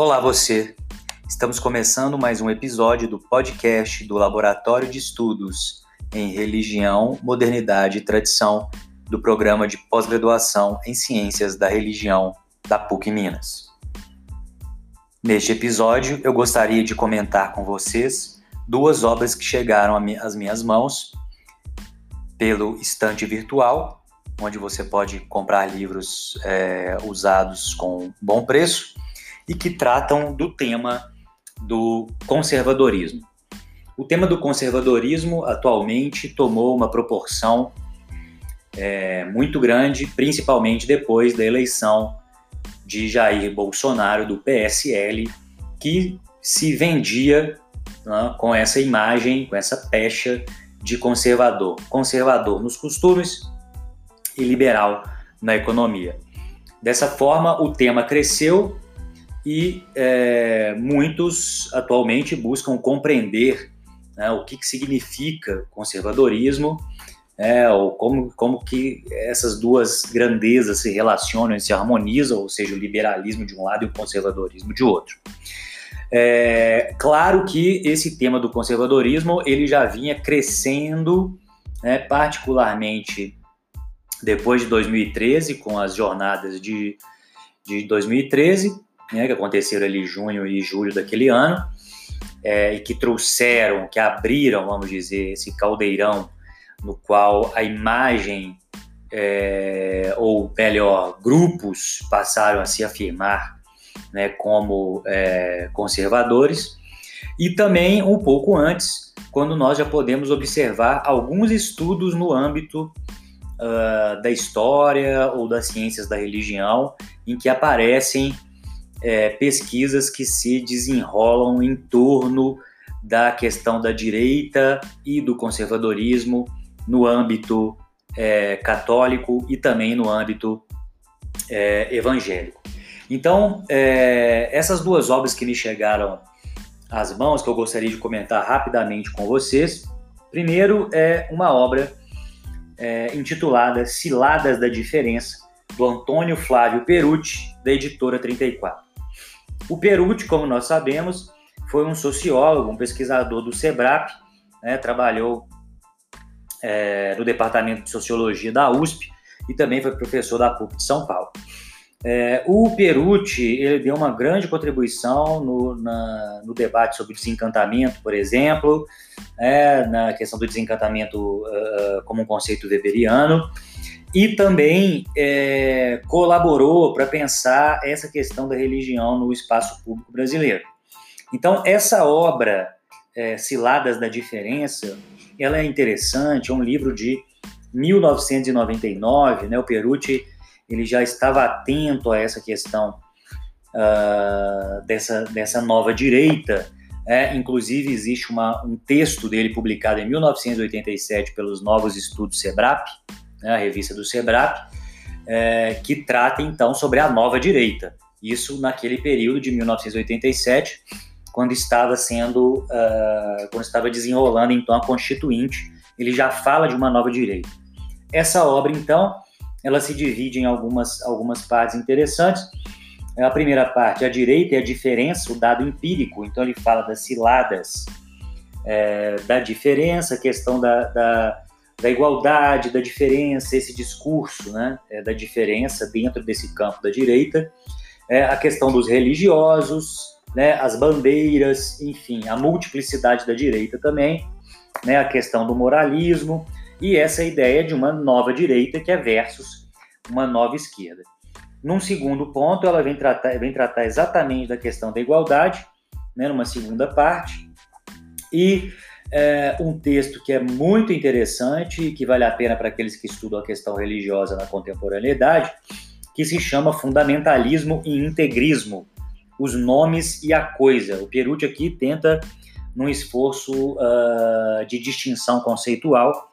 Olá, você! Estamos começando mais um episódio do podcast do Laboratório de Estudos em Religião, Modernidade e Tradição do Programa de Pós-Graduação em Ciências da Religião da PUC Minas. Neste episódio, eu gostaria de comentar com vocês duas obras que chegaram às minhas mãos pelo estante virtual, onde você pode comprar livros é, usados com bom preço e que tratam do tema do conservadorismo. O tema do conservadorismo atualmente tomou uma proporção é, muito grande, principalmente depois da eleição de Jair Bolsonaro do PSL, que se vendia né, com essa imagem, com essa pecha de conservador, conservador nos costumes e liberal na economia. Dessa forma, o tema cresceu e é, muitos atualmente buscam compreender né, o que, que significa conservadorismo, é, ou como, como que essas duas grandezas se relacionam e se harmonizam, ou seja, o liberalismo de um lado e o conservadorismo de outro. É, claro que esse tema do conservadorismo ele já vinha crescendo, né, particularmente depois de 2013, com as jornadas de, de 2013, né, que aconteceram ali junho e julho daquele ano, é, e que trouxeram, que abriram, vamos dizer, esse caldeirão no qual a imagem, é, ou melhor, grupos passaram a se afirmar né, como é, conservadores, e também um pouco antes, quando nós já podemos observar alguns estudos no âmbito uh, da história ou das ciências da religião, em que aparecem é, pesquisas que se desenrolam em torno da questão da direita e do conservadorismo no âmbito é, católico e também no âmbito é, evangélico. Então, é, essas duas obras que me chegaram às mãos, que eu gostaria de comentar rapidamente com vocês, primeiro é uma obra é, intitulada Ciladas da Diferença, do Antônio Flávio Perucci, da editora 34. O Perucci, como nós sabemos, foi um sociólogo, um pesquisador do SEBRAP, né, trabalhou é, no Departamento de Sociologia da USP e também foi professor da PUC de São Paulo. É, o Perucci ele deu uma grande contribuição no, na, no debate sobre desencantamento, por exemplo, é, na questão do desencantamento uh, como um conceito weberiano, e também é, colaborou para pensar essa questão da religião no espaço público brasileiro. Então, essa obra, é, Ciladas da Diferença, ela é interessante, é um livro de 1999, né? O Perucci ele já estava atento a essa questão uh, dessa, dessa nova direita. É, inclusive, existe uma, um texto dele publicado em 1987 pelos Novos Estudos SEBRAP, né, a revista do SEBRAP, é, que trata então sobre a nova direita. Isso naquele período de 1987, quando estava sendo, uh, quando estava desenrolando então a Constituinte, ele já fala de uma nova direita. Essa obra então, ela se divide em algumas algumas partes interessantes. A primeira parte, a direita é a diferença, o dado empírico. Então ele fala das ciladas é, da diferença, a questão da, da da igualdade, da diferença, esse discurso né, é, da diferença dentro desse campo da direita, é, a questão dos religiosos, né, as bandeiras, enfim, a multiplicidade da direita também, né, a questão do moralismo e essa ideia de uma nova direita que é versus uma nova esquerda. Num segundo ponto, ela vem tratar, vem tratar exatamente da questão da igualdade, né, numa segunda parte, e é um texto que é muito interessante e que vale a pena para aqueles que estudam a questão religiosa na contemporaneidade, que se chama Fundamentalismo e Integrismo, os nomes e a coisa. O Perucci aqui tenta, num esforço uh, de distinção conceitual,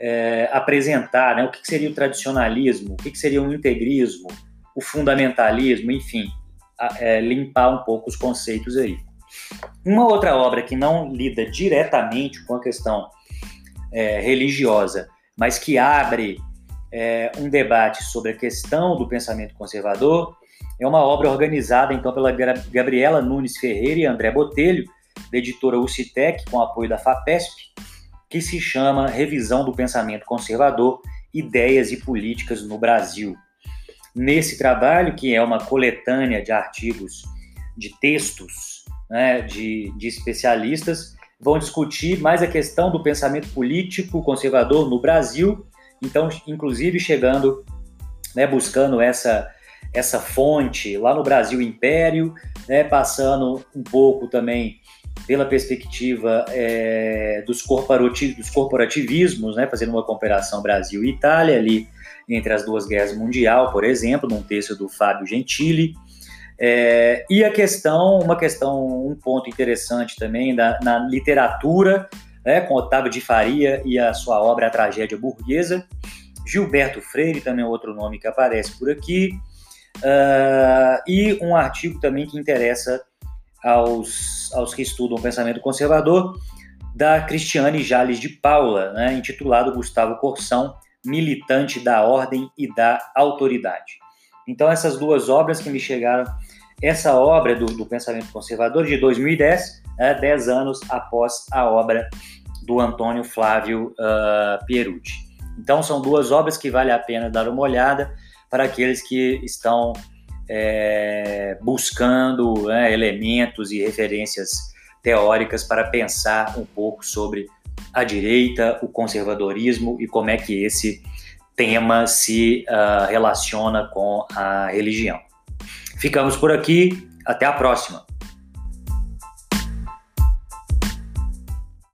é, apresentar né, o que seria o tradicionalismo, o que seria o integrismo, o fundamentalismo, enfim, a, é, limpar um pouco os conceitos aí. Uma outra obra que não lida diretamente com a questão é, religiosa, mas que abre é, um debate sobre a questão do pensamento conservador, É uma obra organizada então pela Gabriela Nunes Ferreira e André Botelho, da editora UCITEC, com apoio da FAPESP, que se chama Revisão do Pensamento Conservador, Ideias e Políticas no Brasil. Nesse trabalho, que é uma coletânea de artigos, de textos né, de, de especialistas, vão discutir mais a questão do pensamento político conservador no Brasil, então, inclusive chegando, né, buscando essa, essa fonte lá no Brasil Império, né, passando um pouco também pela perspectiva é, dos, dos corporativismos, né, fazendo uma comparação Brasil e Itália ali entre as duas guerras mundiais, por exemplo, num texto do Fábio Gentili. É, e a questão, uma questão, um ponto interessante também da, na literatura, né, com Otávio de Faria e a sua obra A Tragédia Burguesa. Gilberto Freire, também é outro nome que aparece por aqui. Uh, e um artigo também que interessa aos, aos que estudam o pensamento conservador, da Cristiane Jales de Paula, né, intitulado Gustavo Corsão, Militante da Ordem e da Autoridade. Então, essas duas obras que me chegaram, essa obra do, do pensamento conservador de 2010, né, dez anos após a obra do Antônio Flávio uh, Pierucci. Então, são duas obras que vale a pena dar uma olhada para aqueles que estão é, buscando né, elementos e referências teóricas para pensar um pouco sobre a direita, o conservadorismo e como é que esse tema se uh, relaciona com a religião. Ficamos por aqui, até a próxima.